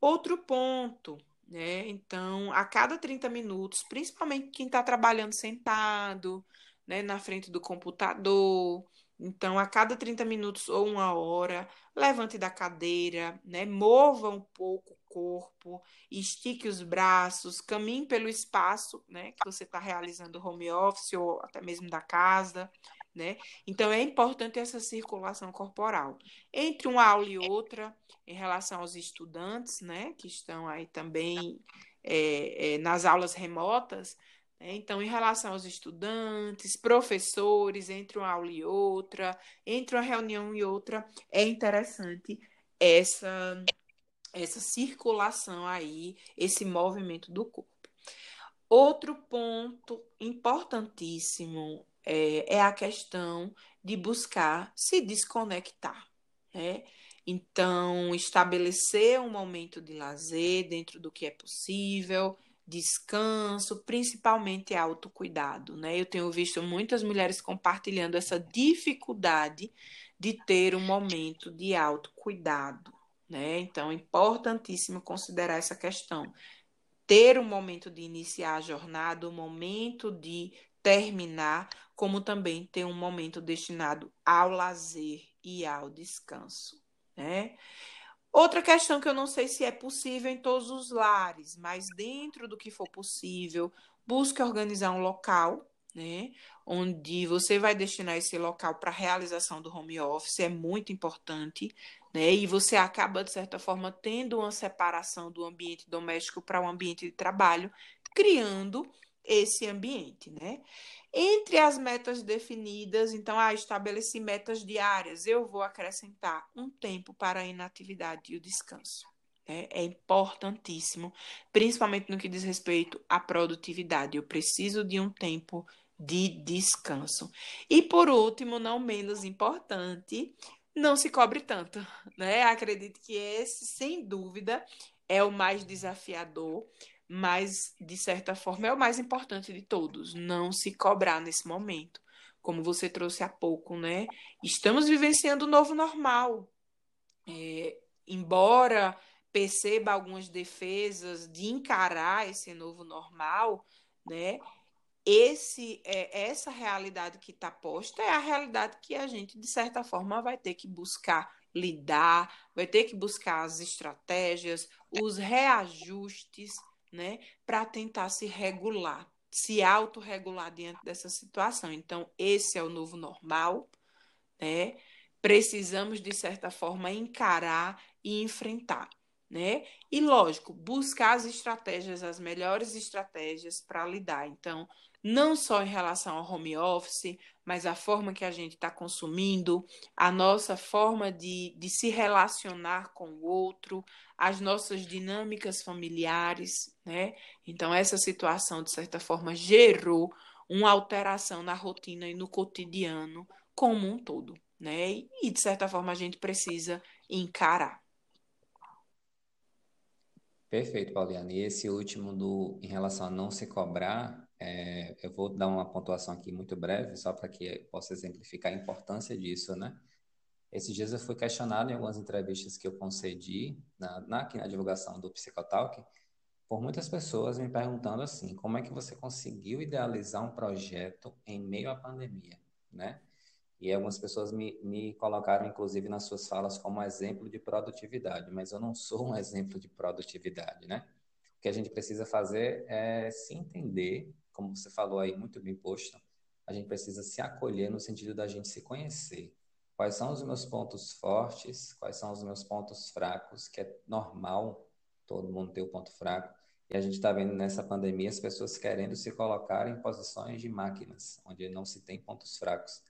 S2: Outro ponto, né? Então, a cada 30 minutos, principalmente quem está trabalhando sentado, né, na frente do computador, então, a cada 30 minutos ou uma hora, levante da cadeira, né? Mova um pouco o corpo, estique os braços, caminhe pelo espaço, né? Que você está realizando home office ou até mesmo da casa, né? Então é importante essa circulação corporal. Entre uma aula e outra, em relação aos estudantes, né, que estão aí também é, é, nas aulas remotas, né? então, em relação aos estudantes, professores, entre uma aula e outra, entre uma reunião e outra, é interessante essa, essa circulação aí, esse movimento do corpo. Outro ponto importantíssimo é, é a questão de buscar se desconectar, né? Então, estabelecer um momento de lazer dentro do que é possível, descanso, principalmente autocuidado, né? Eu tenho visto muitas mulheres compartilhando essa dificuldade de ter um momento de autocuidado, né? Então, é importantíssimo considerar essa questão. Ter um momento de iniciar a jornada, um momento de terminar, como também ter um momento destinado ao lazer e ao descanso, né? Outra questão que eu não sei se é possível em todos os lares, mas dentro do que for possível, busque organizar um local, né, onde você vai destinar esse local para realização do home office, é muito importante, né? E você acaba de certa forma tendo uma separação do ambiente doméstico para o ambiente de trabalho, criando esse ambiente, né? Entre as metas definidas, então, ah, estabeleci metas diárias, eu vou acrescentar um tempo para a inatividade e o descanso. Né? É importantíssimo, principalmente no que diz respeito à produtividade. Eu preciso de um tempo de descanso. E por último, não menos importante, não se cobre tanto, né? Acredito que esse, sem dúvida, é o mais desafiador, mas de certa forma é o mais importante de todos, não se cobrar nesse momento. Como você trouxe há pouco, né? Estamos vivenciando o novo normal. É, embora perceba algumas defesas de encarar esse novo normal, né? esse é, essa realidade que está posta é a realidade que a gente, de certa forma, vai ter que buscar lidar, vai ter que buscar as estratégias, os reajustes, né, para tentar se regular, se autorregular diante dessa situação. Então, esse é o novo normal, né? Precisamos, de certa forma, encarar e enfrentar. Né? E lógico, buscar as estratégias, as melhores estratégias para lidar. Então, não só em relação ao home office, mas a forma que a gente está consumindo, a nossa forma de, de se relacionar com o outro, as nossas dinâmicas familiares, né? Então, essa situação, de certa forma, gerou uma alteração na rotina e no cotidiano como um todo, né? E, de certa forma, a gente precisa encarar.
S1: Perfeito, Pauliana. E esse último do em relação a não se cobrar, é, eu vou dar uma pontuação aqui muito breve, só para que possa exemplificar a importância disso, né? Esses dias eu fui questionado em algumas entrevistas que eu concedi na, na, na divulgação do Psicotalk, por muitas pessoas me perguntando assim, como é que você conseguiu idealizar um projeto em meio à pandemia, né? E algumas pessoas me, me colocaram, inclusive, nas suas falas como exemplo de produtividade, mas eu não sou um exemplo de produtividade, né? O que a gente precisa fazer é se entender como você falou aí, muito bem posto, a gente precisa se acolher no sentido da gente se conhecer. Quais são os meus pontos fortes, quais são os meus pontos fracos, que é normal todo mundo ter o um ponto fraco. E a gente está vendo nessa pandemia as pessoas querendo se colocar em posições de máquinas, onde não se tem pontos fracos.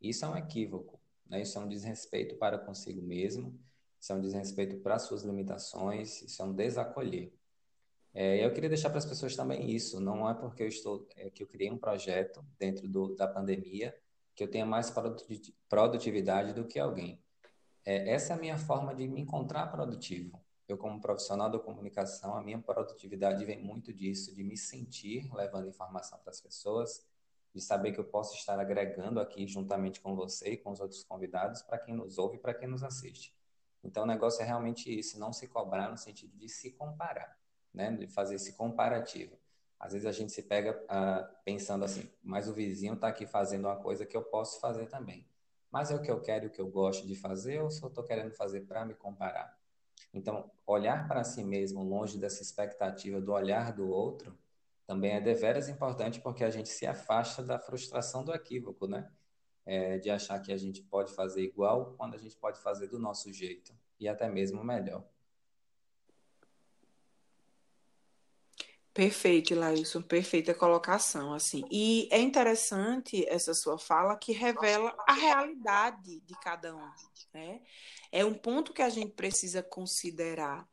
S1: Isso é um equívoco, né? isso é um desrespeito para consigo mesmo, isso é um desrespeito para suas limitações, isso é um desacolher. É, eu queria deixar para as pessoas também isso. Não é porque eu estou é, que eu criei um projeto dentro do, da pandemia que eu tenha mais produtividade do que alguém. É, essa é a minha forma de me encontrar produtivo. Eu, como profissional da comunicação, a minha produtividade vem muito disso, de me sentir levando informação para as pessoas, de saber que eu posso estar agregando aqui juntamente com você e com os outros convidados para quem nos ouve e para quem nos assiste. Então, o negócio é realmente isso, não se cobrar no sentido de se comparar né? De fazer esse comparativo. Às vezes a gente se pega uh, pensando assim, mas o vizinho está aqui fazendo uma coisa que eu posso fazer também. Mas é o que eu quero, o que eu gosto de fazer, ou eu estou querendo fazer para me comparar? Então, olhar para si mesmo, longe dessa expectativa do olhar do outro, também é deveras importante porque a gente se afasta da frustração do equívoco, né? É, de achar que a gente pode fazer igual quando a gente pode fazer do nosso jeito e até mesmo melhor.
S2: Perfeito, Lailson, perfeita colocação, assim. E é interessante essa sua fala que revela a realidade de cada um, né? É um ponto que a gente precisa considerar.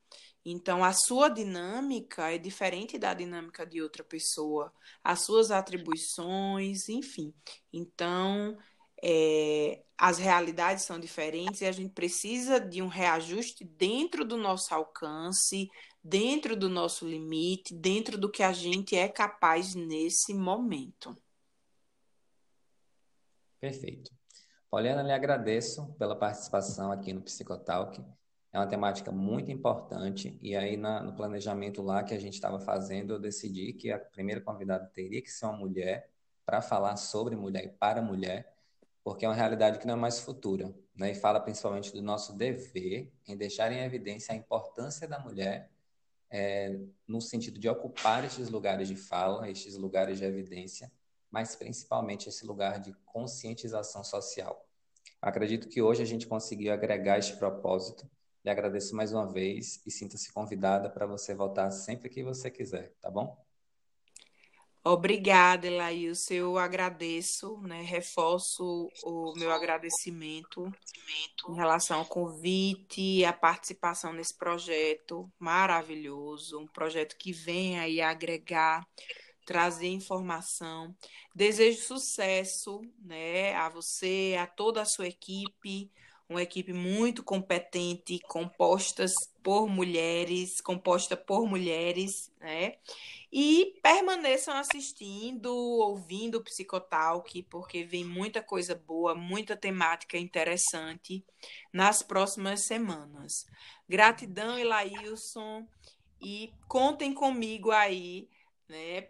S2: Então, a sua dinâmica é diferente da dinâmica de outra pessoa, as suas atribuições, enfim. Então, é, as realidades são diferentes e a gente precisa de um reajuste dentro do nosso alcance, dentro do nosso limite, dentro do que a gente é capaz nesse momento.
S1: Perfeito. Poliana, lhe agradeço pela participação aqui no Psicotalk. É uma temática muito importante e aí na, no planejamento lá que a gente estava fazendo, eu decidi que a primeira convidada teria que ser uma mulher para falar sobre mulher e para mulher, porque é uma realidade que não é mais futura, né? E fala principalmente do nosso dever em deixar em evidência a importância da mulher é, no sentido de ocupar estes lugares de fala, estes lugares de evidência, mas principalmente esse lugar de conscientização social. Acredito que hoje a gente conseguiu agregar este propósito. Lhe agradeço mais uma vez e sinta-se convidada para você voltar sempre que você quiser, tá bom?
S2: Obrigada, Elailson. Eu agradeço, né? reforço o meu agradecimento em relação ao convite, a participação nesse projeto maravilhoso, um projeto que vem aí agregar trazer informação. Desejo sucesso né, a você, a toda a sua equipe, uma equipe muito competente, compostas por mulheres, composta por mulheres, né? E permaneçam assistindo, ouvindo o Psicotalk, porque vem muita coisa boa, muita temática interessante nas próximas semanas. Gratidão, Elailson, e contem comigo aí, né,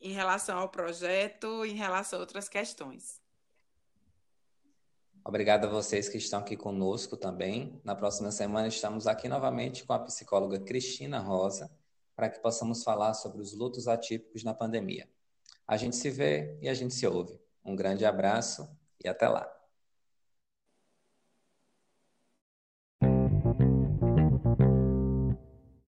S2: em relação ao projeto, em relação a outras questões.
S1: Obrigado a vocês que estão aqui conosco também. Na próxima semana estamos aqui novamente com a psicóloga Cristina Rosa, para que possamos falar sobre os lutos atípicos na pandemia. A gente se vê e a gente se ouve. Um grande abraço e até lá.